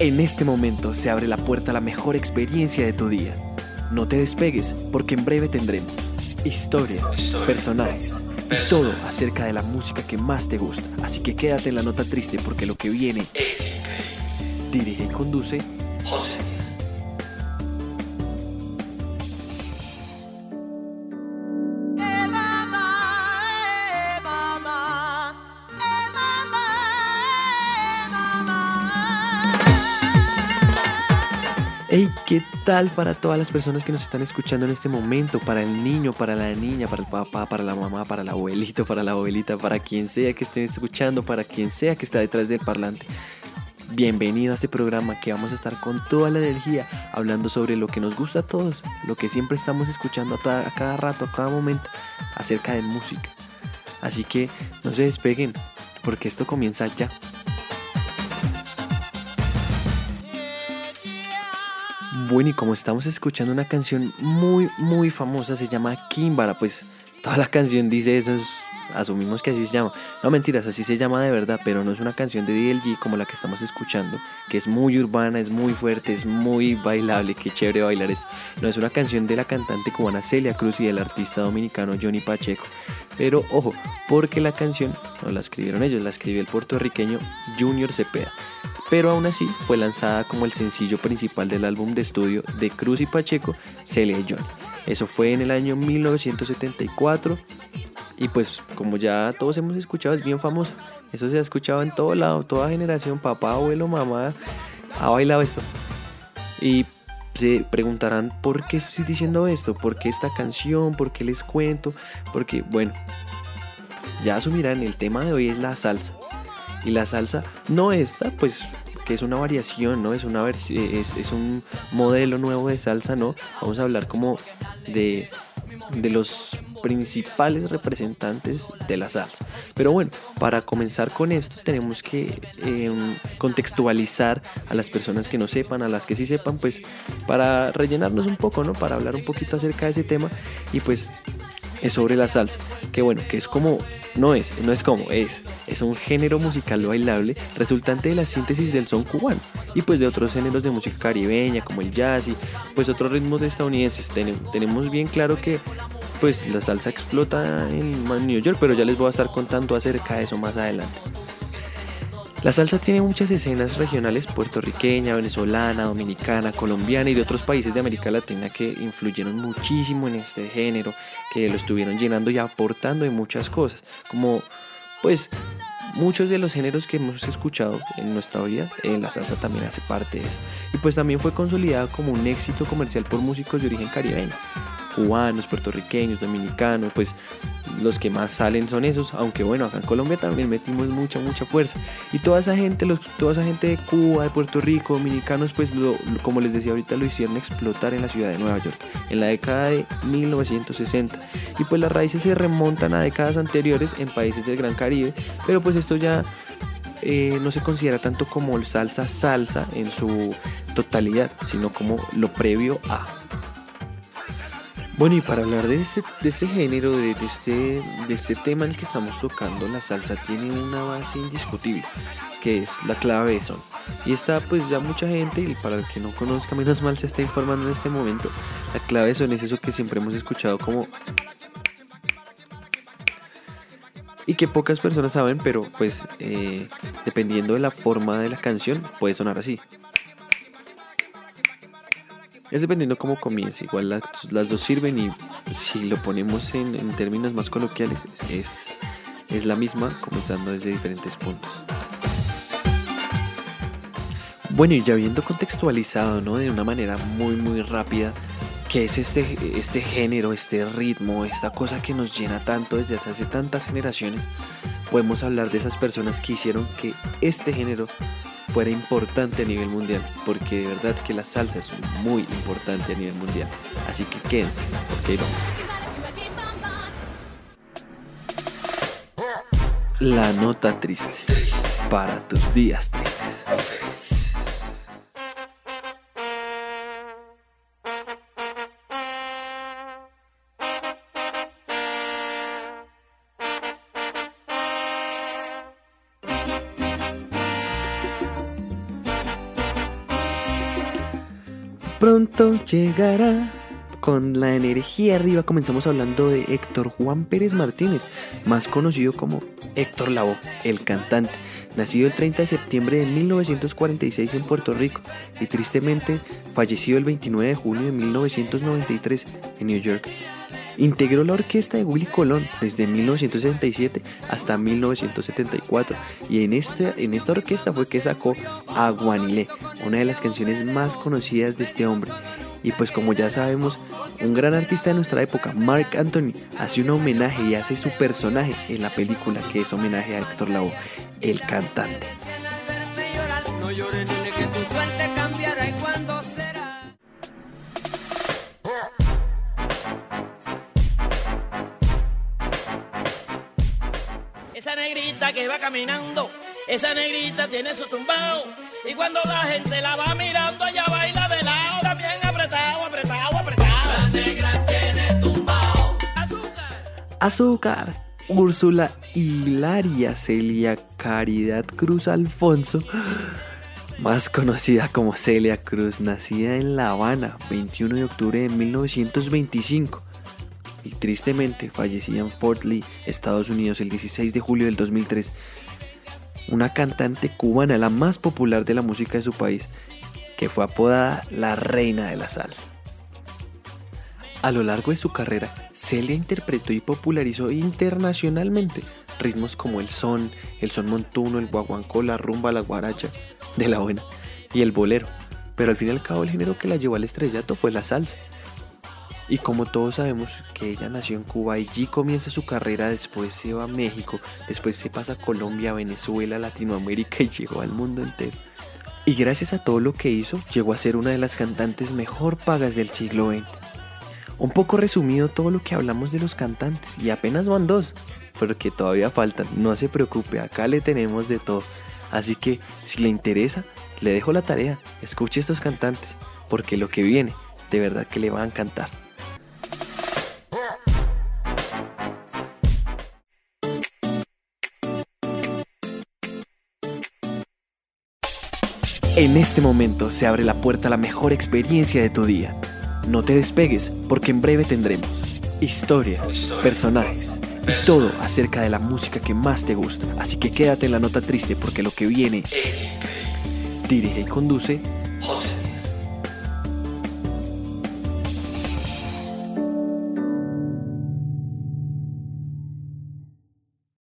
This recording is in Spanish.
En este momento se abre la puerta a la mejor experiencia de tu día. No te despegues porque en breve tendremos historia, personajes y todo acerca de la música que más te gusta. Así que quédate en la nota triste porque lo que viene es increíble. Dirige y conduce José. Hey, ¿qué tal para todas las personas que nos están escuchando en este momento? Para el niño, para la niña, para el papá, para la mamá, para el abuelito, para la abuelita, para quien sea que estén escuchando, para quien sea que está detrás del parlante. Bienvenido a este programa que vamos a estar con toda la energía hablando sobre lo que nos gusta a todos, lo que siempre estamos escuchando a, a cada rato, a cada momento, acerca de música. Así que no se despeguen, porque esto comienza ya. Bueno, y como estamos escuchando una canción muy, muy famosa, se llama Kimbara, pues toda la canción dice eso, asumimos que así se llama. No mentiras, así se llama de verdad, pero no es una canción de DLG como la que estamos escuchando, que es muy urbana, es muy fuerte, es muy bailable, qué chévere bailar esto. No, es una canción de la cantante cubana Celia Cruz y del artista dominicano Johnny Pacheco. Pero ojo, porque la canción no la escribieron ellos, la escribió el puertorriqueño Junior Cepeda pero aún así fue lanzada como el sencillo principal del álbum de estudio de Cruz y Pacheco, Celia y Johnny. Eso fue en el año 1974 y pues como ya todos hemos escuchado es bien famoso. Eso se ha escuchado en todo lado, toda generación, papá, abuelo, mamá ha bailado esto. Y se preguntarán por qué estoy diciendo esto, por qué esta canción, por qué les cuento, porque bueno, ya asumirán, el tema de hoy es la salsa. Y la salsa, no esta, pues que es una variación, ¿no? Es, una es, es un modelo nuevo de salsa, ¿no? Vamos a hablar como de, de los principales representantes de la salsa. Pero bueno, para comenzar con esto tenemos que em, contextualizar a las personas que no sepan, a las que sí sepan, pues para rellenarnos un poco, ¿no? Para hablar un poquito acerca de ese tema y pues es sobre la salsa, que bueno, que es como, no es, no es como, es, es un género musical bailable resultante de la síntesis del son cubano y pues de otros géneros de música caribeña como el jazz y pues otros ritmos estadounidenses. tenemos bien claro que pues la salsa explota en New York, pero ya les voy a estar contando acerca de eso más adelante. La salsa tiene muchas escenas regionales puertorriqueña, venezolana, dominicana, colombiana y de otros países de América Latina que influyeron muchísimo en este género, que lo estuvieron llenando y aportando en muchas cosas, como pues muchos de los géneros que hemos escuchado en nuestra vida, en la salsa también hace parte de eso. Y pues también fue consolidada como un éxito comercial por músicos de origen caribeño cubanos, puertorriqueños, dominicanos, pues los que más salen son esos, aunque bueno, acá en Colombia también metimos mucha, mucha fuerza. Y toda esa gente, toda esa gente de Cuba, de Puerto Rico, dominicanos, pues como les decía ahorita, lo hicieron explotar en la ciudad de Nueva York, en la década de 1960. Y pues las raíces se remontan a décadas anteriores en países del Gran Caribe, pero pues esto ya eh, no se considera tanto como salsa salsa en su totalidad, sino como lo previo a. Bueno, y para hablar de este, de este género, de, este, de este tema en el que estamos tocando, la salsa tiene una base indiscutible, que es la clave de son. Y está pues ya mucha gente, y para el que no conozca, menos mal se está informando en este momento, la clave de son es eso que siempre hemos escuchado como... Y que pocas personas saben, pero pues eh, dependiendo de la forma de la canción, puede sonar así. Es dependiendo cómo comience. Igual las, dos sirven y si lo ponemos en, términos más coloquiales es, es la misma comenzando desde diferentes puntos. Bueno, y ya viendo contextualizado, ¿no? De una manera muy, muy rápida, ¿qué es este, este género, este ritmo, esta cosa que nos llena tanto desde hace tantas generaciones? Podemos hablar de esas personas que hicieron que este género fuera importante a nivel mundial, porque de verdad que la salsa es muy importante a nivel mundial. Así que quédense, porque vamos. La nota triste para tus días. Pronto llegará. Con la energía arriba comenzamos hablando de Héctor Juan Pérez Martínez, más conocido como Héctor Lavoe, el cantante, nacido el 30 de septiembre de 1946 en Puerto Rico y tristemente fallecido el 29 de junio de 1993 en New York. Integró la orquesta de Willy Colón desde 1977 hasta 1974 y en esta, en esta orquesta fue que sacó Aguanilé, una de las canciones más conocidas de este hombre. Y pues como ya sabemos, un gran artista de nuestra época, Mark Anthony, hace un homenaje y hace su personaje en la película que es homenaje a Héctor Lavoe, el cantante. Esa negrita que va caminando, esa negrita tiene su tumbao. Y cuando la gente la va mirando, ella baila de lado, también apretado, apretado, apretado. La negra tiene tumbao. Azúcar. Azúcar. Úrsula Hilaria Celia Caridad Cruz Alfonso, más conocida como Celia Cruz, nacida en La Habana, 21 de octubre de 1925 y tristemente fallecida en Fort Lee, Estados Unidos, el 16 de julio del 2003. Una cantante cubana, la más popular de la música de su país, que fue apodada la reina de la salsa. A lo largo de su carrera, Celia interpretó y popularizó internacionalmente ritmos como el son, el son montuno, el guaguancó, la rumba, la guaracha, de la buena, y el bolero. Pero al fin y al cabo el género que la llevó al estrellato fue la salsa. Y como todos sabemos que ella nació en Cuba allí comienza su carrera, después se va a México, después se pasa a Colombia, Venezuela, Latinoamérica y llegó al mundo entero. Y gracias a todo lo que hizo, llegó a ser una de las cantantes mejor pagas del siglo XX. Un poco resumido todo lo que hablamos de los cantantes y apenas van dos, pero que todavía faltan, no se preocupe, acá le tenemos de todo. Así que si le interesa, le dejo la tarea, escuche estos cantantes, porque lo que viene, de verdad que le va a encantar. En este momento se abre la puerta a la mejor experiencia de tu día. No te despegues porque en breve tendremos historia, personajes y todo acerca de la música que más te gusta. Así que quédate en la nota triste porque lo que viene dirige y conduce